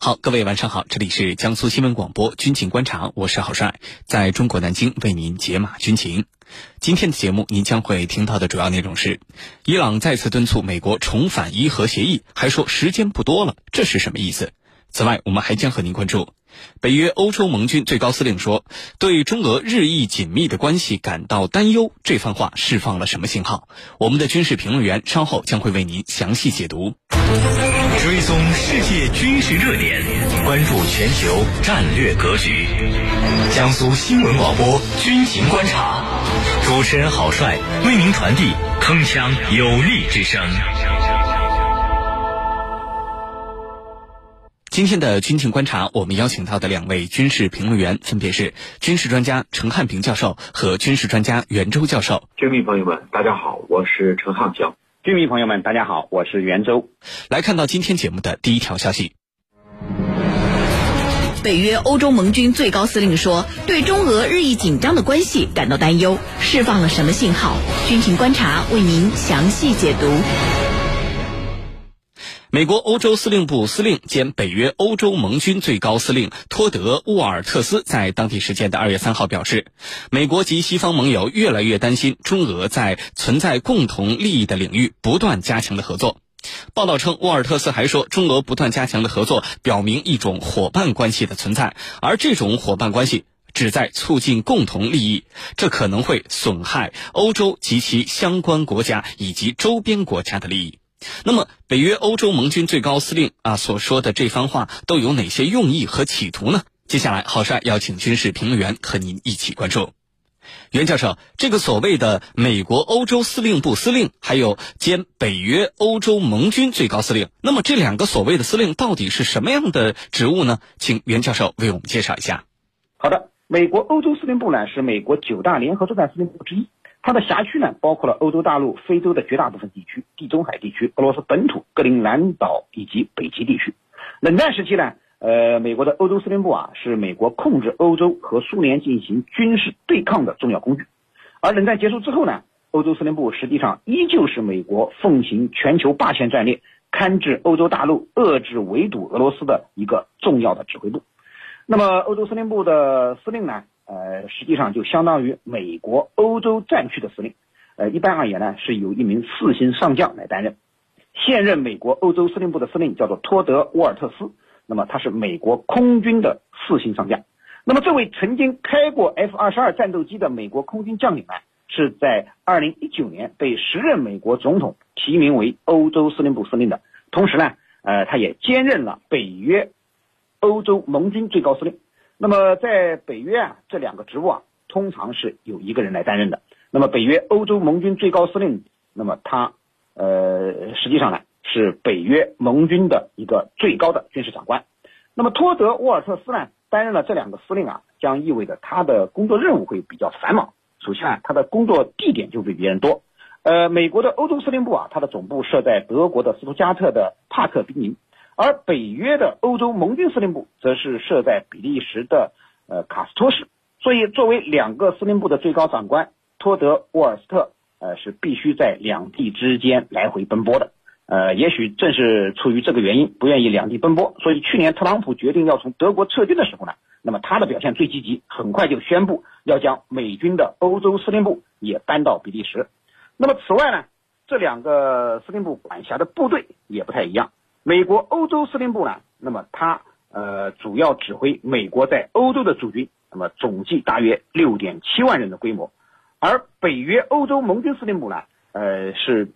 好，各位晚上好，这里是江苏新闻广播军情观察，我是郝帅，在中国南京为您解码军情。今天的节目，您将会听到的主要内容是：伊朗再次敦促美国重返伊核协议，还说时间不多了，这是什么意思？此外，我们还将和您关注北约欧洲盟军最高司令说对中俄日益紧密的关系感到担忧，这番话释放了什么信号？我们的军事评论员稍后将会为您详细解读。追踪世界军事热点，关注全球战略格局。江苏新闻广播军情观察，主持人郝帅为您传递铿锵有力之声。今天的军情观察，我们邀请到的两位军事评论员分别是军事专家陈汉平教授和军事专家袁周教授。军迷朋友们，大家好，我是陈汉平。军迷朋友们，大家好，我是袁周。来看到今天节目的第一条消息：北约欧洲盟军最高司令说，对中俄日益紧张的关系感到担忧，释放了什么信号？军情观察为您详细解读。美国欧洲司令部司令兼北约欧洲盟军最高司令托德·沃尔特斯在当地时间的二月三号表示，美国及西方盟友越来越担心中俄在存在共同利益的领域不断加强的合作。报道称，沃尔特斯还说，中俄不断加强的合作表明一种伙伴关系的存在，而这种伙伴关系旨在促进共同利益，这可能会损害欧洲及其相关国家以及周边国家的利益。那么，北约欧洲盟军最高司令啊所说的这番话都有哪些用意和企图呢？接下来，郝帅邀请军事评论员和您一起关注。袁教授，这个所谓的美国欧洲司令部司令，还有兼北约欧洲盟军最高司令，那么这两个所谓的司令到底是什么样的职务呢？请袁教授为我们介绍一下。好的，美国欧洲司令部呢是美国九大联合作战司令部之一。它的辖区呢，包括了欧洲大陆、非洲的绝大部分地区、地中海地区、俄罗斯本土、格陵兰岛以及北极地区。冷战时期呢，呃，美国的欧洲司令部啊，是美国控制欧洲和苏联进行军事对抗的重要工具。而冷战结束之后呢，欧洲司令部实际上依旧是美国奉行全球霸权战略、勘制欧洲大陆、遏制围堵俄罗斯的一个重要的指挥部。那么，欧洲司令部的司令呢？呃，实际上就相当于美国欧洲战区的司令，呃，一般而言呢，是由一名四星上将来担任。现任美国欧洲司令部的司令叫做托德·沃尔特斯，那么他是美国空军的四星上将。那么这位曾经开过 F 二十二战斗机的美国空军将领呢，是在二零一九年被时任美国总统提名为欧洲司令部司令的，同时呢，呃，他也兼任了北约欧洲盟军最高司令。那么在北约啊，这两个职务啊，通常是有一个人来担任的。那么北约欧洲盟军最高司令，那么他呃，实际上呢是北约盟军的一个最高的军事长官。那么托德·沃尔特斯呢担任了这两个司令啊，将意味着他的工作任务会比较繁忙。首先啊，他的工作地点就比别人多。呃，美国的欧洲司令部啊，它的总部设在德国的斯图加特的帕克宾营。而北约的欧洲盟军司令部则是设在比利时的呃卡斯托市，所以作为两个司令部的最高长官，托德·沃尔斯特呃是必须在两地之间来回奔波的。呃，也许正是出于这个原因，不愿意两地奔波，所以去年特朗普决定要从德国撤军的时候呢，那么他的表现最积极，很快就宣布要将美军的欧洲司令部也搬到比利时。那么此外呢，这两个司令部管辖的部队也不太一样。美国欧洲司令部呢，那么它呃主要指挥美国在欧洲的驻军，那么总计大约六点七万人的规模，而北约欧洲盟军司令部呢，呃是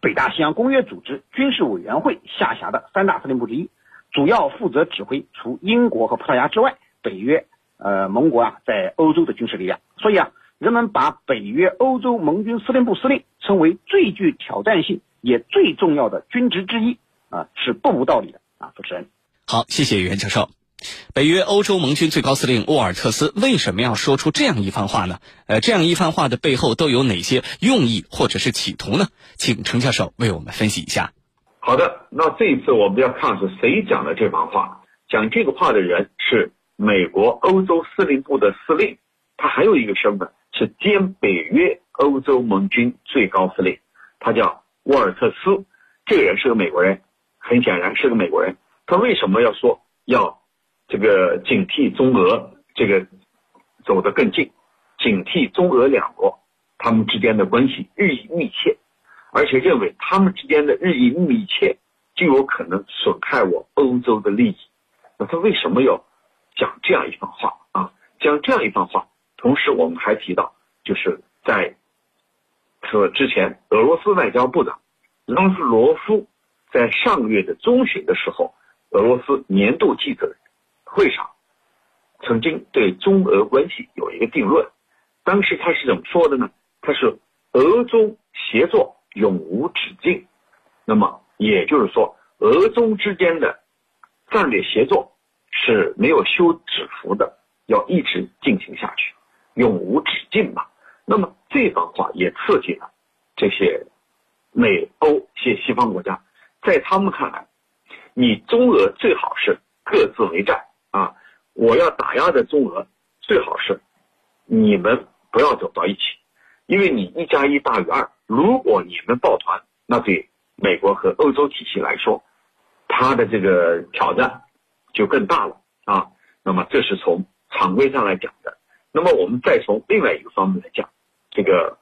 北大西洋公约组织军事委员会下辖的三大司令部之一，主要负责指挥除英国和葡萄牙之外北约呃盟国啊在欧洲的军事力量，所以啊，人们把北约欧洲盟军司令部司令称为最具挑战性也最重要的军职之一。啊，是不无道理的啊，主持人。好，谢谢袁教授。北约欧洲盟军最高司令沃尔特斯为什么要说出这样一番话呢？呃，这样一番话的背后都有哪些用意或者是企图呢？请程教授为我们分析一下。好的，那这一次我们要看是谁讲的这番话。讲这个话的人是美国欧洲司令部的司令，他还有一个身份是兼北约欧洲盟军最高司令，他叫沃尔特斯。这个人是个美国人。很显然是个美国人，他为什么要说要这个警惕中俄这个走得更近，警惕中俄两国他们之间的关系日益密切，而且认为他们之间的日益密切就有可能损害我欧洲的利益。那他为什么要讲这样一番话啊？讲这样一番话，同时我们还提到，就是在说之前，俄罗斯外交部长拉夫罗夫在上个月的中旬的时候，俄罗斯年度记者会上，曾经对中俄关系有一个定论。当时他是怎么说的呢？他是俄中协作永无止境。那么也就是说，俄中之间的。战略协作是没有休止符的，要一直进行下去，永无止境嘛。那么这番话也刺激了这些美欧些西方国家，在他们看来，你中俄最好是各自为战啊！我要打压的中俄，最好是你们不要走到一起，因为你一加一大于二。如果你们抱团，那对美国和欧洲体系来说。它的这个挑战就更大了啊！那么这是从常规上来讲的。那么我们再从另外一个方面来讲，这个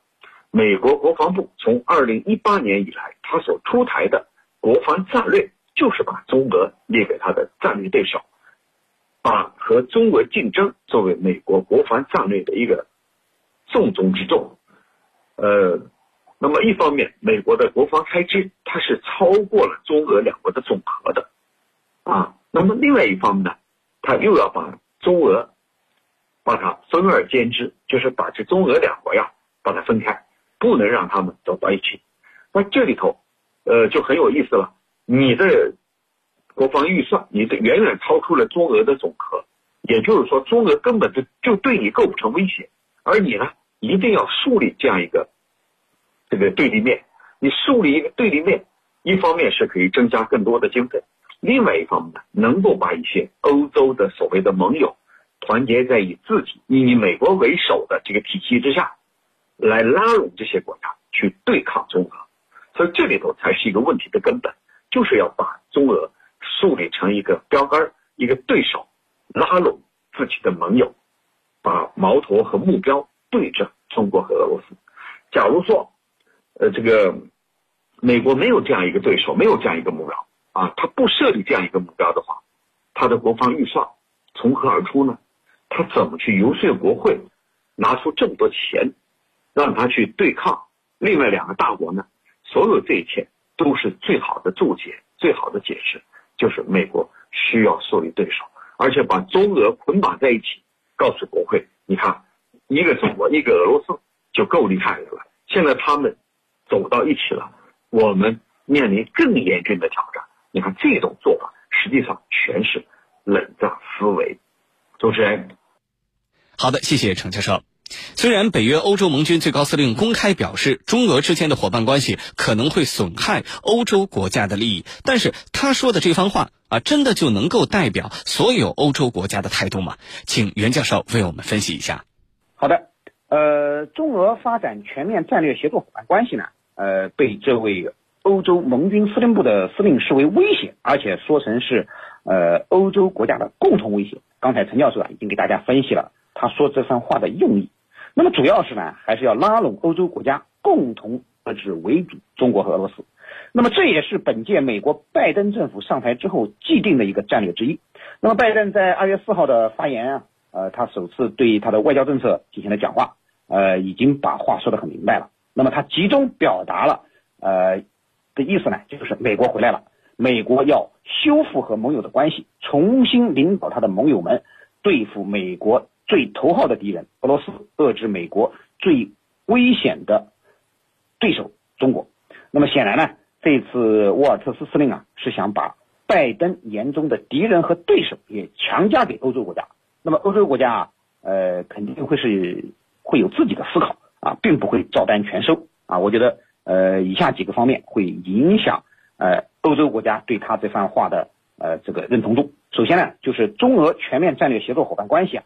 美国国防部从二零一八年以来，它所出台的国防战略就是把中俄列给他的战略对手，把和中俄竞争作为美国国防战略的一个重中之重，呃。那么一方面，美国的国防开支它是超过了中俄两国的总和的，啊，那么另外一方面呢，它又要把中俄把它分而兼之，就是把这中俄两国呀把它分开，不能让他们走到一起。那这里头，就很有意思了。你的国防预算，你的远远超出了中俄的总和，也就是说，中俄根本就就对你构不成威胁，而你呢，一定要树立这样一个。这个对立面，你树立一个对立面，一方面是可以增加更多的经费，另外一方面呢，能够把一些欧洲的所谓的盟友团结在以自己以美国为首的这个体系之下，来拉拢这些国家去对抗中俄，所以这里头才是一个问题的根本，就是要把中俄树立成一个标杆，一个对手，拉拢自己的盟友，把矛头和目标对着中国和俄罗斯。假如说。呃，这个美国没有这样一个对手，没有这样一个目标啊，他不设立这样一个目标的话，他的国防预算从何而出呢？他怎么去游说国会拿出这么多钱，让他去对抗另外两个大国呢？所有这一切都是最好的注解，最好的解释就是美国需要树立对手，而且把中俄捆绑在一起，告诉国会，你看，一个中国，一个俄罗斯就够厉害的了。现在他们。走到一起了，我们面临更严峻的挑战。你看这种做法，实际上全是冷战思维。主持人，好的，谢谢程教授。虽然北约欧洲盟军最高司令公开表示，中俄之间的伙伴关系可能会损害欧洲国家的利益，但是他说的这番话啊，真的就能够代表所有欧洲国家的态度吗？请袁教授为我们分析一下。好的，呃，中俄发展全面战略协作伙伴关系呢？呃，被这位欧洲盟军司令部的司令视为威胁，而且说成是呃欧洲国家的共同威胁。刚才陈教授啊已经给大家分析了他说这番话的用意。那么主要是呢，还是要拉拢欧洲国家共同遏制围堵中国和俄罗斯。那么这也是本届美国拜登政府上台之后既定的一个战略之一。那么拜登在二月四号的发言啊，呃，他首次对他的外交政策进行了讲话，呃，已经把话说得很明白了。那么他集中表达了，呃，的意思呢，就是美国回来了，美国要修复和盟友的关系，重新领导他的盟友们对付美国最头号的敌人俄罗斯，遏制美国最危险的对手中国。那么显然呢，这次沃尔特斯司令啊是想把拜登眼中的敌人和对手也强加给欧洲国家。那么欧洲国家啊，呃，肯定会是会有自己的思考。啊，并不会照单全收啊！我觉得，呃，以下几个方面会影响呃欧洲国家对他这番话的呃这个认同度。首先呢，就是中俄全面战略协作伙伴关系啊，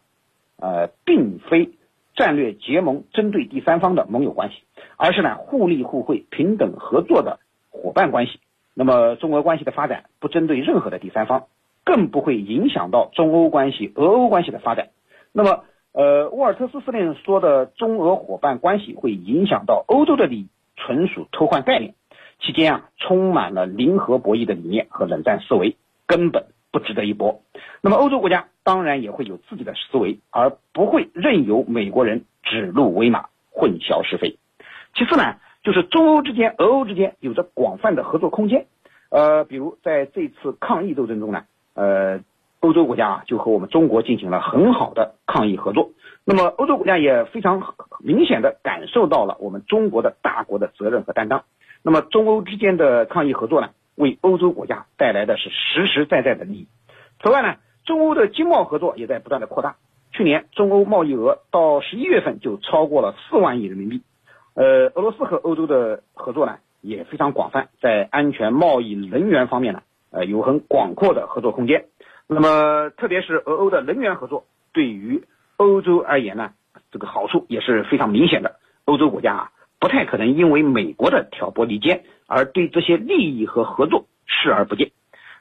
呃，并非战略结盟针对第三方的盟友关系，而是呢互利互惠、平等合作的伙伴关系。那么中俄关系的发展不针对任何的第三方，更不会影响到中欧关系、俄欧关系的发展。那么，呃，沃尔特斯司令说的中俄伙伴关系会影响到欧洲的利益，纯属偷换概念。期间啊，充满了零和博弈的理念和冷战思维，根本不值得一搏。那么，欧洲国家当然也会有自己的思维，而不会任由美国人指鹿为马、混淆是非。其次呢，就是中欧之间、俄欧之间有着广泛的合作空间。呃，比如在这次抗疫斗争中呢，呃，欧洲国家啊就和我们中国进行了很好的抗疫合作。那么，欧洲国家也非常明显的感受到了我们中国的大国的责任和担当。那么，中欧之间的抗疫合作呢，为欧洲国家带来的是实实在在的利益。此外呢，中欧的经贸合作也在不断的扩大。去年中欧贸易额到十一月份就超过了四万亿人民币。呃，俄罗斯和欧洲的合作呢也非常广泛，在安全、贸易、能源方面呢，呃，有很广阔的合作空间。那么，特别是俄欧的能源合作，对于欧洲而言呢，这个好处也是非常明显的。欧洲国家啊，不太可能因为美国的挑拨离间而对这些利益和合作视而不见。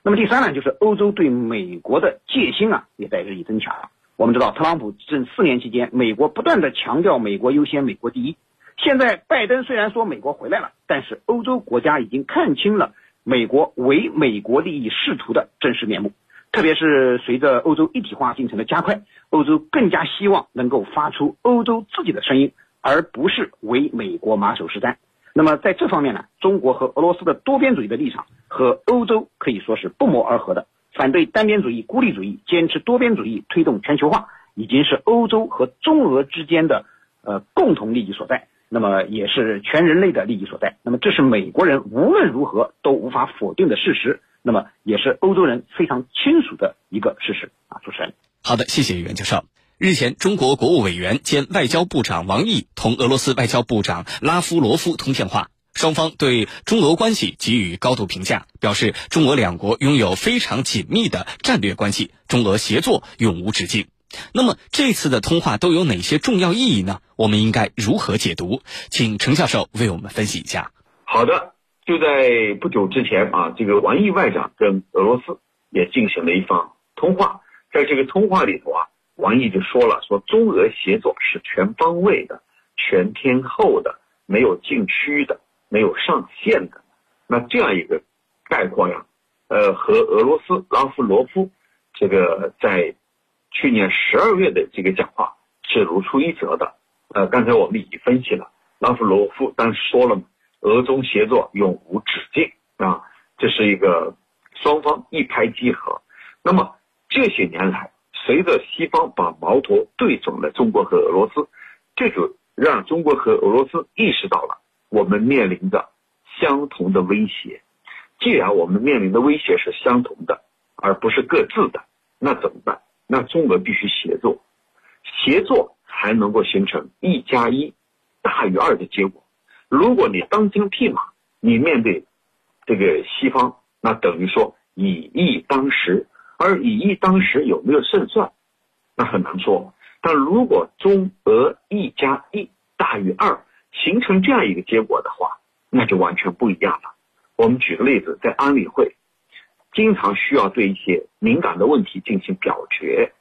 那么第三呢，就是欧洲对美国的戒心啊，也在日益增强。我们知道，特朗普执政四年期间，美国不断的强调美国优先、美国第一。现在拜登虽然说美国回来了，但是欧洲国家已经看清了美国为美国利益仕途的真实面目。特别是随着欧洲一体化进程的加快，欧洲更加希望能够发出欧洲自己的声音，而不是为美国马首是瞻。那么在这方面呢，中国和俄罗斯的多边主义的立场和欧洲可以说是不谋而合的。反对单边主义、孤立主义，坚持多边主义，推动全球化，已经是欧洲和中俄之间的呃共同利益所在。那么也是全人类的利益所在。那么这是美国人无论如何都无法否定的事实。那么也是欧洲人非常清楚的一个事实啊！主持人，好的，谢谢袁教授。日前，中国国务委员兼外交部长王毅同俄罗斯外交部长拉夫罗夫通电话，双方对中俄关系给予高度评价，表示中俄两国拥有非常紧密的战略关系，中俄协作永无止境。那么这次的通话都有哪些重要意义呢？我们应该如何解读？请程教授为我们分析一下。好的，就在不久之前啊，这个王毅外长跟俄罗斯也进行了一番通话，在这个通话里头啊，王毅就说了，说中俄协作是全方位的、全天候的，没有禁区的，没有上限的。那这样一个概括呀，呃，和俄罗斯拉夫罗夫这个在。去年十二月的这个讲话是如出一辙的。呃，刚才我们已经分析了，拉夫罗夫当时说了嘛，俄中协作永无止境啊，这是一个双方一拍即合。那么这些年来，随着西方把矛头对准了中国和俄罗斯，这就让中国和俄罗斯意识到了我们面临着相同的威胁。既然我们面临的威胁是相同的，而不是各自的，那怎么办？那中俄必须协作，协作才能够形成一加一大于二的结果。如果你当机立马，你面对这个西方，那等于说以一当十，而以一当时有没有胜算，那很难说。但如果中俄一加一大于二，形成这样一个结果的话，那就完全不一样了。我们举个例子，在安理会。经常需要对一些敏感的问题进行表决，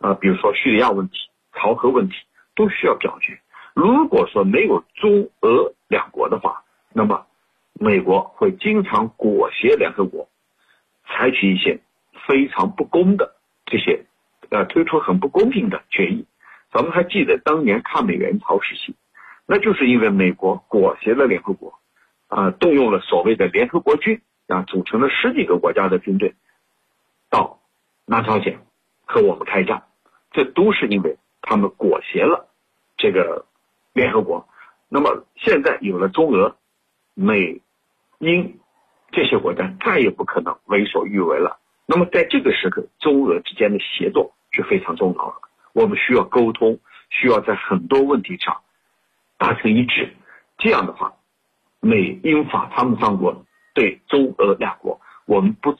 啊，比如说叙利亚问题、朝核问题都需要表决。如果说没有中俄两国的话，那么美国会经常裹挟联合国，采取一些非常不公的这些，呃，推出很不公平的决议。咱们还记得当年抗美援朝时期，那就是因为美国裹挟了联合国，啊，动用了所谓的联合国军。啊，组成了十几个国家的军队，到南朝鲜和我们开战，这都是因为他们裹挟了这个联合国。那么现在有了中俄、美、英这些国家，再也不可能为所欲为了。那么在这个时刻，中俄之间的协作是非常重要的。我们需要沟通，需要在很多问题上达成一致。这样的话，美英法他们三国。对中俄两国，我们不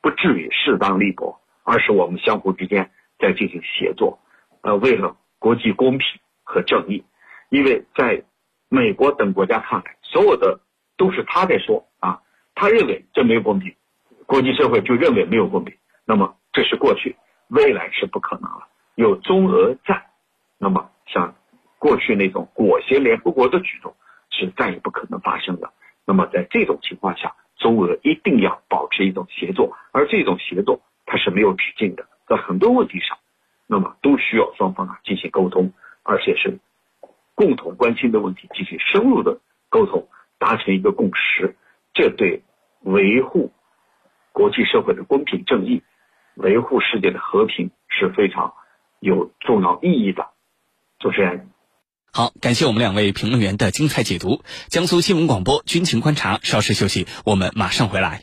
不至于势单力薄，而是我们相互之间在进行协作，呃，为了国际公平和正义。因为在美国等国家看来，所有的都是他在说啊，他认为这没有公平，国际社会就认为没有公平。那么这是过去，未来是不可能了。有中俄战，那么像过去那种裹挟联合国的举动是再也不可能发生的。那么在这种情况下，中俄一定要保持一种协作，而这种协作它是没有止境的，在很多问题上，那么都需要双方啊进行沟通，而且是共同关心的问题进行深入的沟通，达成一个共识。这对维护国际社会的公平正义、维护世界的和平是非常有重要意义的。主持人。好，感谢我们两位评论员的精彩解读。江苏新闻广播军情观察，稍事休息，我们马上回来。